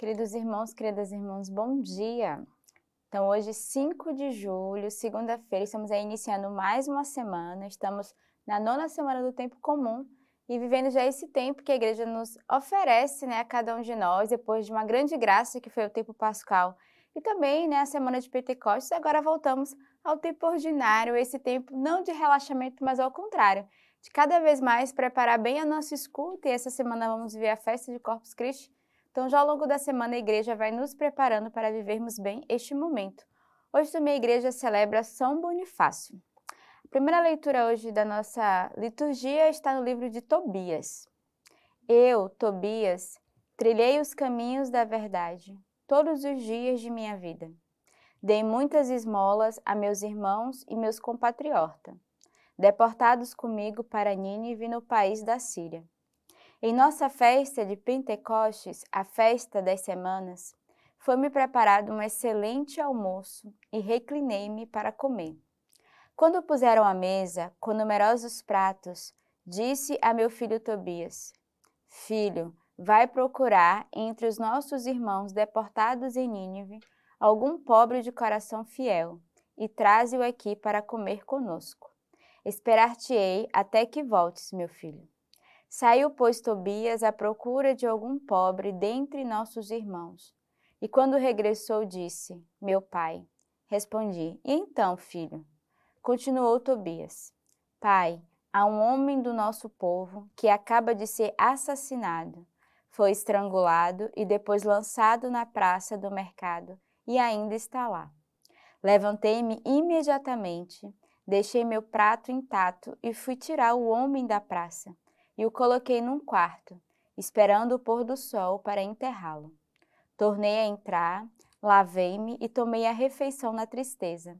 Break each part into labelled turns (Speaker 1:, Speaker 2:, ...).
Speaker 1: Queridos irmãos, queridas irmãs, bom dia! Então, hoje, 5 de julho, segunda-feira, estamos aí iniciando mais uma semana, estamos na nona semana do tempo comum e vivendo já esse tempo que a igreja nos oferece né, a cada um de nós, depois de uma grande graça que foi o tempo pascal e também né, a semana de Pentecostes, agora voltamos ao tempo ordinário, esse tempo não de relaxamento, mas ao contrário, de cada vez mais preparar bem a nossa escuta e essa semana vamos ver a festa de Corpus Christi, então, já ao longo da semana, a igreja vai nos preparando para vivermos bem este momento. Hoje também a igreja celebra São Bonifácio. A primeira leitura hoje da nossa liturgia está no livro de Tobias. Eu, Tobias, trilhei os caminhos da verdade todos os dias de minha vida. Dei muitas esmolas a meus irmãos e meus compatriotas, deportados comigo para Nínive no país da Síria. Em nossa festa de Pentecostes, a festa das semanas, foi-me preparado um excelente almoço e reclinei-me para comer. Quando puseram à mesa, com numerosos pratos, disse a meu filho Tobias: Filho, vai procurar entre os nossos irmãos deportados em Nínive algum pobre de coração fiel e traze-o aqui para comer conosco. Esperar-te-ei até que voltes, meu filho. Saiu, pois, Tobias à procura de algum pobre dentre nossos irmãos. E quando regressou, disse: Meu pai. Respondi: E então, filho? Continuou Tobias: Pai, há um homem do nosso povo que acaba de ser assassinado. Foi estrangulado e depois lançado na praça do mercado e ainda está lá. Levantei-me imediatamente, deixei meu prato intacto e fui tirar o homem da praça e o coloquei num quarto, esperando o pôr do sol para enterrá-lo. Tornei a entrar, lavei-me e tomei a refeição na tristeza,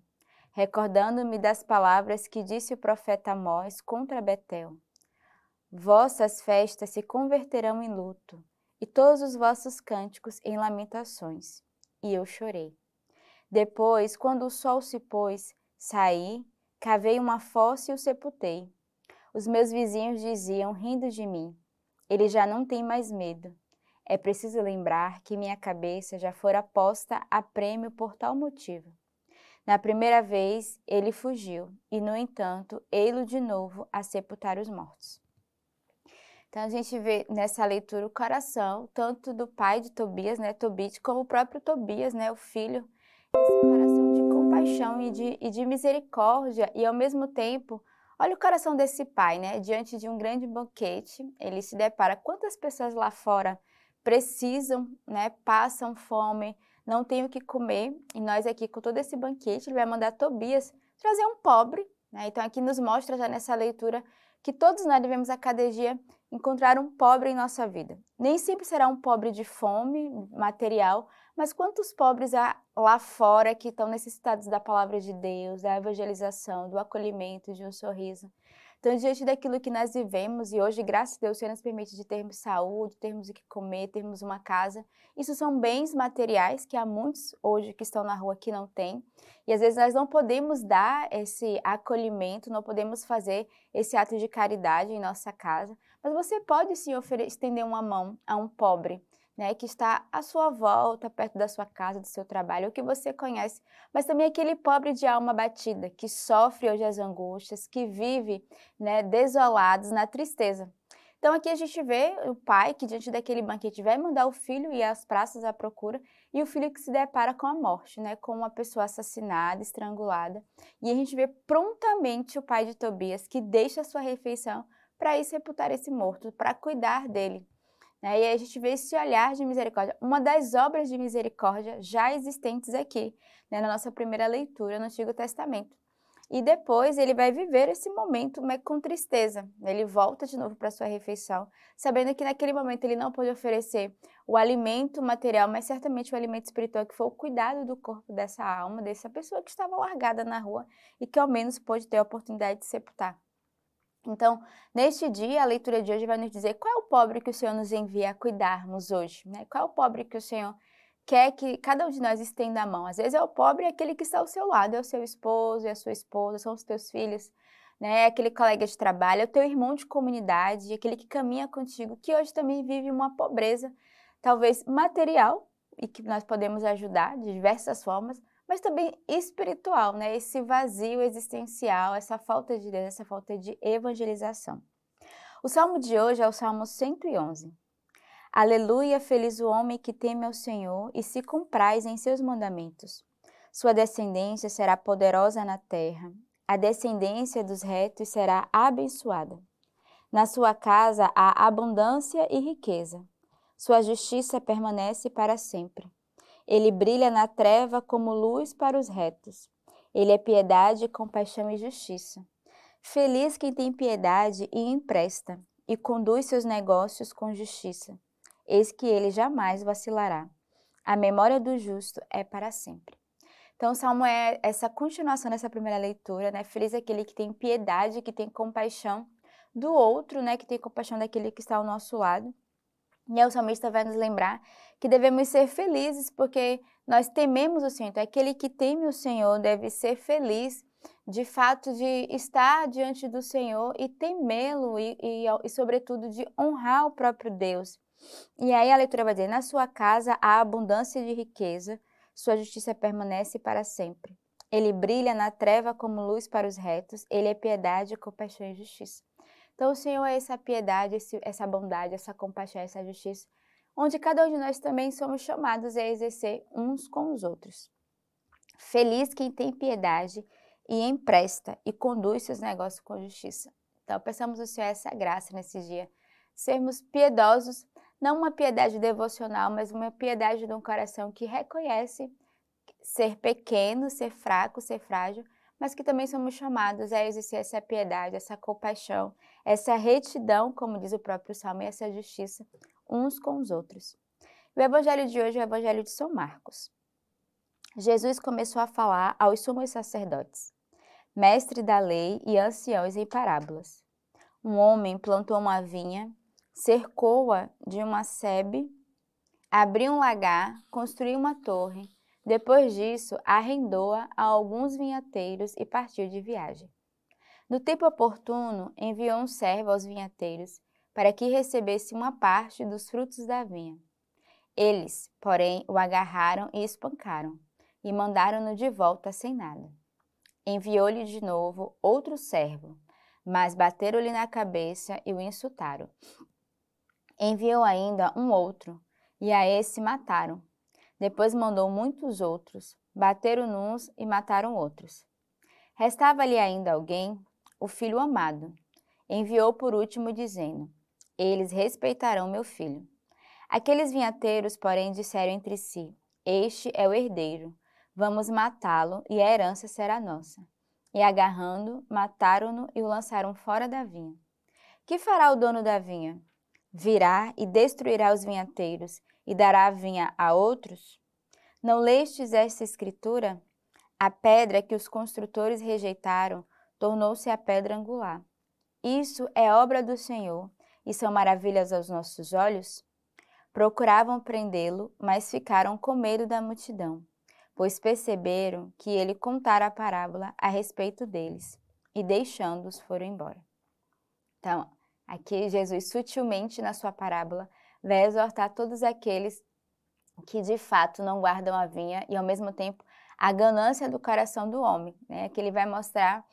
Speaker 1: recordando-me das palavras que disse o profeta Amós contra Betel. Vossas festas se converterão em luto, e todos os vossos cânticos em lamentações. E eu chorei. Depois, quando o sol se pôs, saí, cavei uma fossa e o sepultei os meus vizinhos diziam, rindo de mim: Ele já não tem mais medo. É preciso lembrar que minha cabeça já fora posta a prêmio por tal motivo. Na primeira vez ele fugiu, e no entanto, ei-lo de novo a sepultar os mortos. Então a gente vê nessa leitura o coração, tanto do pai de Tobias, né, Tobit, como o próprio Tobias, né, o filho, esse coração de compaixão e de, e de misericórdia, e ao mesmo tempo Olha o coração desse pai, né? Diante de um grande banquete, ele se depara quantas pessoas lá fora precisam, né? Passam fome, não têm o que comer, e nós aqui com todo esse banquete, ele vai mandar Tobias trazer um pobre, né? Então aqui nos mostra já nessa leitura que todos nós devemos a cada dia encontrar um pobre em nossa vida. Nem sempre será um pobre de fome material, mas quantos pobres há lá fora que estão necessitados da palavra de Deus, da evangelização, do acolhimento, de um sorriso? Então, diante daquilo que nós vivemos, e hoje, graças a Deus, o Senhor nos permite de termos saúde, termos o que comer, termos uma casa, isso são bens materiais que há muitos hoje que estão na rua que não têm. E às vezes nós não podemos dar esse acolhimento, não podemos fazer esse ato de caridade em nossa casa, mas você pode sim estender uma mão a um pobre, né, que está à sua volta, perto da sua casa, do seu trabalho, o que você conhece, mas também aquele pobre de alma batida, que sofre hoje as angústias, que vive né, desolados na tristeza. Então aqui a gente vê o pai que diante daquele banquete vai mandar o filho ir às praças à procura e o filho que se depara com a morte, né, com uma pessoa assassinada, estrangulada. E a gente vê prontamente o pai de Tobias que deixa a sua refeição para ir sepultar esse morto, para cuidar dele. Né? E a gente vê esse olhar de misericórdia, uma das obras de misericórdia já existentes aqui, né, na nossa primeira leitura no Antigo Testamento. E depois ele vai viver esse momento com tristeza. Ele volta de novo para sua refeição, sabendo que naquele momento ele não pôde oferecer o alimento material, mas certamente o alimento espiritual, que foi o cuidado do corpo dessa alma, dessa pessoa que estava largada na rua e que ao menos pôde ter a oportunidade de sepultar. Então, neste dia, a leitura de hoje vai nos dizer qual é o pobre que o Senhor nos envia a cuidarmos hoje, né? Qual é o pobre que o Senhor quer que cada um de nós estenda a mão. Às vezes é o pobre aquele que está ao seu lado, é o seu esposo, é a sua esposa, são os teus filhos, né? É aquele colega de trabalho, é o teu irmão de comunidade, aquele que caminha contigo, que hoje também vive uma pobreza, talvez material, e que nós podemos ajudar de diversas formas, mas também espiritual, né? Esse vazio existencial, essa falta de Deus, essa falta de evangelização. O salmo de hoje é o Salmo 111. Aleluia, feliz o homem que teme ao Senhor e se compraz em seus mandamentos. Sua descendência será poderosa na terra. A descendência dos retos será abençoada. Na sua casa há abundância e riqueza. Sua justiça permanece para sempre. Ele brilha na treva como luz para os retos. Ele é piedade, compaixão e justiça. Feliz quem tem piedade e empresta, e conduz seus negócios com justiça. Eis que ele jamais vacilará. A memória do justo é para sempre. Então, o salmo é essa continuação dessa primeira leitura, né? Feliz aquele que tem piedade, que tem compaixão do outro, né? Que tem compaixão daquele que está ao nosso lado. E aí o salmista vai nos lembrar que devemos ser felizes porque nós tememos o Senhor. Então, aquele que teme o Senhor deve ser feliz de fato de estar diante do Senhor e temê-lo e, e, e, sobretudo, de honrar o próprio Deus. E aí a leitura vai dizer: Na sua casa há abundância de riqueza, sua justiça permanece para sempre. Ele brilha na treva como luz para os retos, ele é piedade, compaixão e justiça. Então, o Senhor é essa piedade, essa bondade, essa compaixão, essa justiça, onde cada um de nós também somos chamados a exercer uns com os outros. Feliz quem tem piedade e empresta e conduz seus negócios com justiça. Então, peçamos ao Senhor essa graça nesse dia, sermos piedosos não uma piedade devocional, mas uma piedade de um coração que reconhece ser pequeno, ser fraco, ser frágil, mas que também somos chamados a exercer essa piedade, essa compaixão, essa retidão, como diz o próprio Salmo, e essa justiça uns com os outros. O evangelho de hoje é o evangelho de São Marcos. Jesus começou a falar aos sumos sacerdotes, mestre da lei e anciãos em parábolas. Um homem plantou uma vinha cercou-a de uma sebe, abriu um lagar, construiu uma torre. Depois disso, arrendou-a a alguns vinhateiros e partiu de viagem. No tempo oportuno, enviou um servo aos vinhateiros para que recebesse uma parte dos frutos da vinha. Eles, porém, o agarraram e espancaram, e mandaram-no de volta sem nada. Enviou-lhe de novo outro servo, mas bateram-lhe na cabeça e o insultaram. Enviou ainda um outro, e a esse mataram. Depois mandou muitos outros, bateram uns e mataram outros. Restava-lhe ainda alguém, o filho amado. Enviou por último, dizendo: Eles respeitarão meu filho. Aqueles vinhateiros, porém, disseram entre si: Este é o herdeiro. Vamos matá-lo e a herança será nossa. E agarrando, mataram-no e o lançaram fora da vinha. Que fará o dono da vinha? Virá e destruirá os vinhateiros e dará a vinha a outros? Não lestes esta escritura? A pedra que os construtores rejeitaram tornou-se a pedra angular. Isso é obra do Senhor e são maravilhas aos nossos olhos? Procuravam prendê-lo, mas ficaram com medo da multidão, pois perceberam que ele contara a parábola a respeito deles, e deixando-os foram embora. Então, Aqui, Jesus, sutilmente na sua parábola, vai exortar todos aqueles que de fato não guardam a vinha e, ao mesmo tempo, a ganância do coração do homem, né? Que ele vai mostrar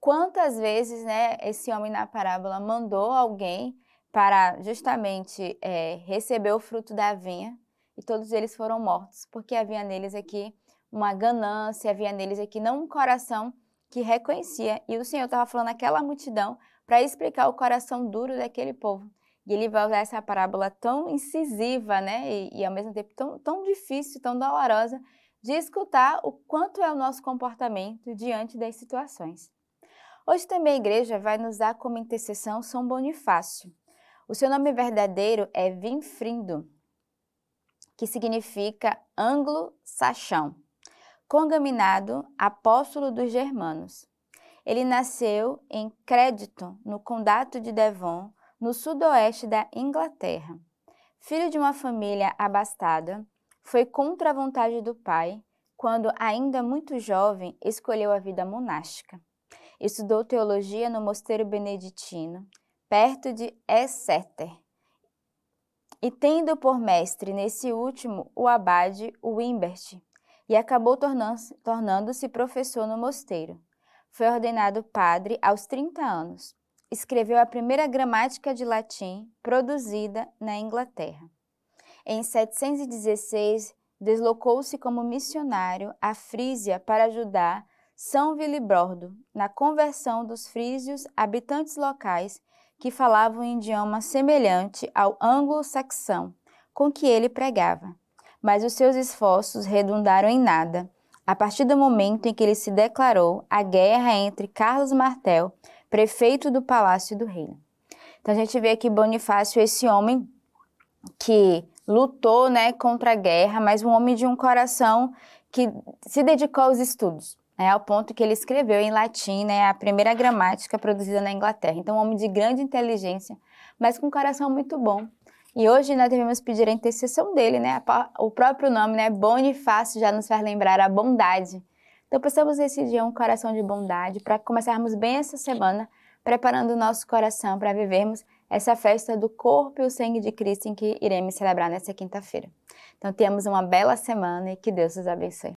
Speaker 1: quantas vezes, né, esse homem na parábola mandou alguém para justamente é, receber o fruto da vinha e todos eles foram mortos, porque havia neles aqui uma ganância, havia neles aqui não um coração que reconhecia. E o Senhor estava falando àquela multidão para explicar o coração duro daquele povo. E ele vai usar essa parábola tão incisiva, né, e, e ao mesmo tempo tão, tão difícil, tão dolorosa, de escutar o quanto é o nosso comportamento diante das situações. Hoje também a igreja vai nos dar como intercessão São Bonifácio. O seu nome verdadeiro é Vinfrindo, que significa anglo-saxão, congaminado apóstolo dos germanos. Ele nasceu em Crédito, no condado de Devon, no sudoeste da Inglaterra. Filho de uma família abastada, foi contra a vontade do pai quando, ainda muito jovem, escolheu a vida monástica. Estudou teologia no mosteiro beneditino, perto de Exeter, e tendo por mestre nesse último o abade Wimbert, e acabou tornando-se professor no mosteiro. Foi ordenado padre aos 30 anos. Escreveu a primeira gramática de latim produzida na Inglaterra. Em 716, deslocou-se como missionário à Frísia para ajudar São Vilibrordo na conversão dos frísios habitantes locais que falavam um idioma semelhante ao anglo-saxão com que ele pregava. Mas os seus esforços redundaram em nada, a partir do momento em que ele se declarou a guerra entre Carlos Martel, prefeito do Palácio do Reino. Então a gente vê aqui Bonifácio, esse homem que lutou né, contra a guerra, mas um homem de um coração que se dedicou aos estudos né, ao ponto que ele escreveu em latim né, a primeira gramática produzida na Inglaterra. Então, um homem de grande inteligência, mas com um coração muito bom. E hoje nós devemos pedir a intercessão dele, né? O próprio nome, né? Bonifácio, já nos faz lembrar a bondade. Então, precisamos decidir um coração de bondade para começarmos bem essa semana, preparando o nosso coração para vivermos essa festa do corpo e o sangue de Cristo em que iremos celebrar nessa quinta-feira. Então, tenhamos uma bela semana e que Deus os abençoe.